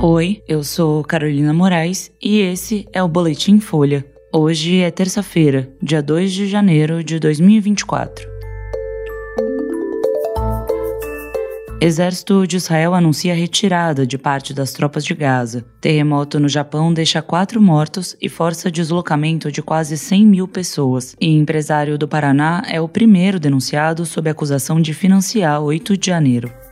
Oi, eu sou Carolina Moraes e esse é o Boletim Folha. Hoje é terça-feira, dia 2 de janeiro de 2024. Exército de Israel anuncia retirada de parte das tropas de Gaza. Terremoto no Japão deixa quatro mortos e força deslocamento de quase 100 mil pessoas. E empresário do Paraná é o primeiro denunciado sob acusação de financiar 8 de janeiro.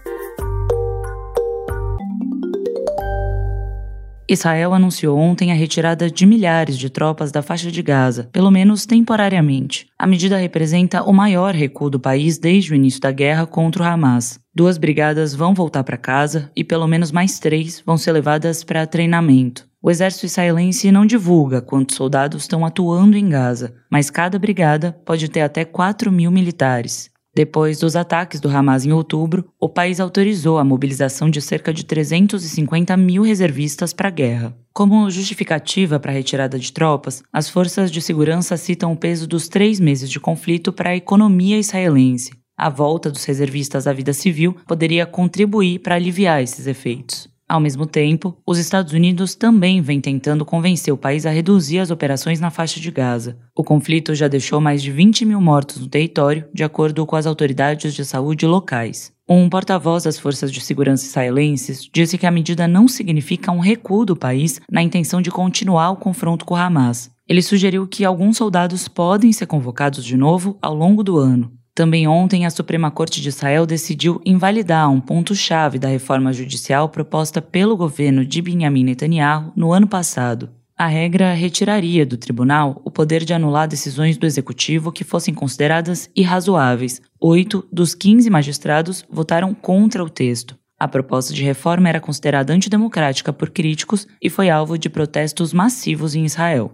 Israel anunciou ontem a retirada de milhares de tropas da faixa de Gaza, pelo menos temporariamente. A medida representa o maior recuo do país desde o início da guerra contra o Hamas. Duas brigadas vão voltar para casa e pelo menos mais três vão ser levadas para treinamento. O exército israelense não divulga quantos soldados estão atuando em Gaza, mas cada brigada pode ter até 4 mil militares. Depois dos ataques do Hamas em outubro, o país autorizou a mobilização de cerca de 350 mil reservistas para a guerra. Como justificativa para a retirada de tropas, as forças de segurança citam o peso dos três meses de conflito para a economia israelense. A volta dos reservistas à vida civil poderia contribuir para aliviar esses efeitos. Ao mesmo tempo, os Estados Unidos também vêm tentando convencer o país a reduzir as operações na faixa de Gaza. O conflito já deixou mais de 20 mil mortos no território, de acordo com as autoridades de saúde locais. Um porta-voz das forças de segurança israelenses disse que a medida não significa um recuo do país na intenção de continuar o confronto com Hamas. Ele sugeriu que alguns soldados podem ser convocados de novo ao longo do ano. Também ontem, a Suprema Corte de Israel decidiu invalidar um ponto-chave da reforma judicial proposta pelo governo de Benjamin Netanyahu no ano passado. A regra retiraria do tribunal o poder de anular decisões do executivo que fossem consideradas irrazoáveis. Oito dos 15 magistrados votaram contra o texto. A proposta de reforma era considerada antidemocrática por críticos e foi alvo de protestos massivos em Israel.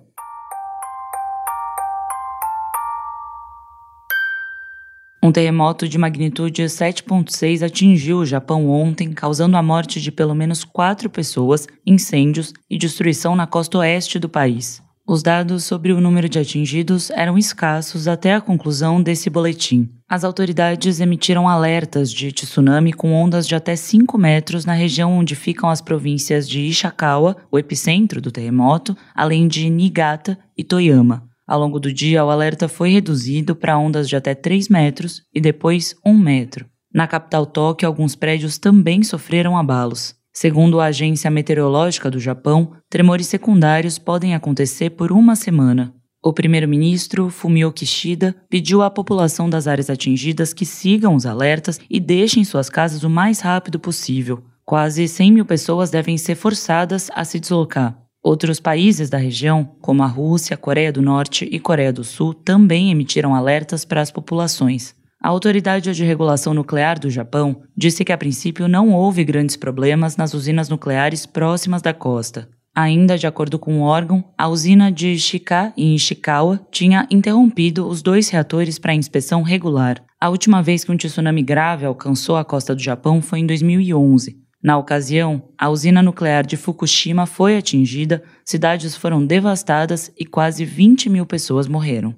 Um terremoto de magnitude 7.6 atingiu o Japão ontem, causando a morte de pelo menos quatro pessoas, incêndios e destruição na costa oeste do país. Os dados sobre o número de atingidos eram escassos até a conclusão desse boletim. As autoridades emitiram alertas de tsunami com ondas de até 5 metros na região onde ficam as províncias de Ishikawa, o epicentro do terremoto, além de Niigata e Toyama. Ao longo do dia, o alerta foi reduzido para ondas de até 3 metros e depois 1 metro. Na capital Tóquio, alguns prédios também sofreram abalos. Segundo a Agência Meteorológica do Japão, tremores secundários podem acontecer por uma semana. O primeiro-ministro, Fumio Kishida, pediu à população das áreas atingidas que sigam os alertas e deixem suas casas o mais rápido possível. Quase 100 mil pessoas devem ser forçadas a se deslocar. Outros países da região, como a Rússia, Coreia do Norte e Coreia do Sul, também emitiram alertas para as populações. A Autoridade de Regulação Nuclear do Japão disse que a princípio não houve grandes problemas nas usinas nucleares próximas da costa. Ainda de acordo com o órgão, a usina de Shika, em Ishikawa, tinha interrompido os dois reatores para inspeção regular. A última vez que um tsunami grave alcançou a costa do Japão foi em 2011, na ocasião, a usina nuclear de Fukushima foi atingida, cidades foram devastadas e quase 20 mil pessoas morreram.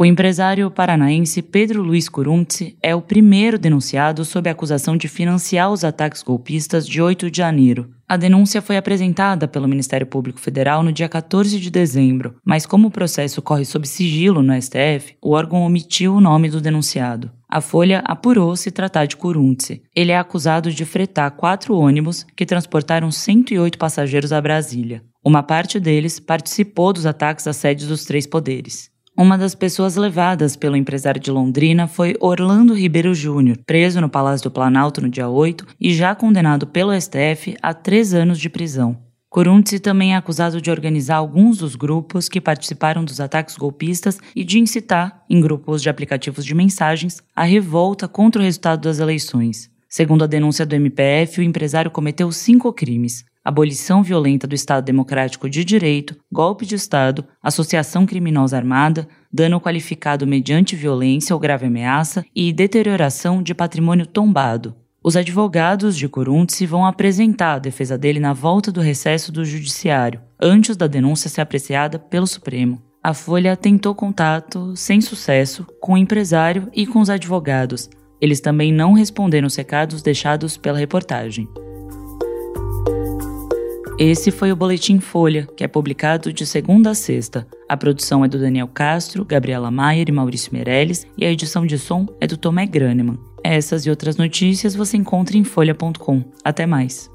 O empresário paranaense Pedro Luiz Curumtsi é o primeiro denunciado sob a acusação de financiar os ataques golpistas de 8 de janeiro. A denúncia foi apresentada pelo Ministério Público Federal no dia 14 de dezembro, mas como o processo corre sob sigilo no STF, o órgão omitiu o nome do denunciado. A Folha apurou se tratar de Curumtsi. Ele é acusado de fretar quatro ônibus que transportaram 108 passageiros a Brasília. Uma parte deles participou dos ataques às sedes dos três poderes. Uma das pessoas levadas pelo empresário de Londrina foi Orlando Ribeiro Júnior, preso no Palácio do Planalto no dia 8 e já condenado pelo STF a três anos de prisão. Corunzi também é acusado de organizar alguns dos grupos que participaram dos ataques golpistas e de incitar, em grupos de aplicativos de mensagens, a revolta contra o resultado das eleições. Segundo a denúncia do MPF, o empresário cometeu cinco crimes: abolição violenta do Estado Democrático de Direito, golpe de Estado, associação criminosa armada, dano qualificado mediante violência ou grave ameaça e deterioração de patrimônio tombado. Os advogados de Corunzi vão apresentar a defesa dele na volta do recesso do Judiciário, antes da denúncia ser apreciada pelo Supremo. A Folha tentou contato, sem sucesso, com o empresário e com os advogados, Eles também não responderam os recados deixados pela reportagem. Esse foi o Boletim Folha, que é publicado de segunda a sexta. A produção é do Daniel Castro, Gabriela Maier e Maurício Meirelles, e a edição de som é do Tomé Graneman. Essas e outras notícias você encontra em folha.com. Até mais.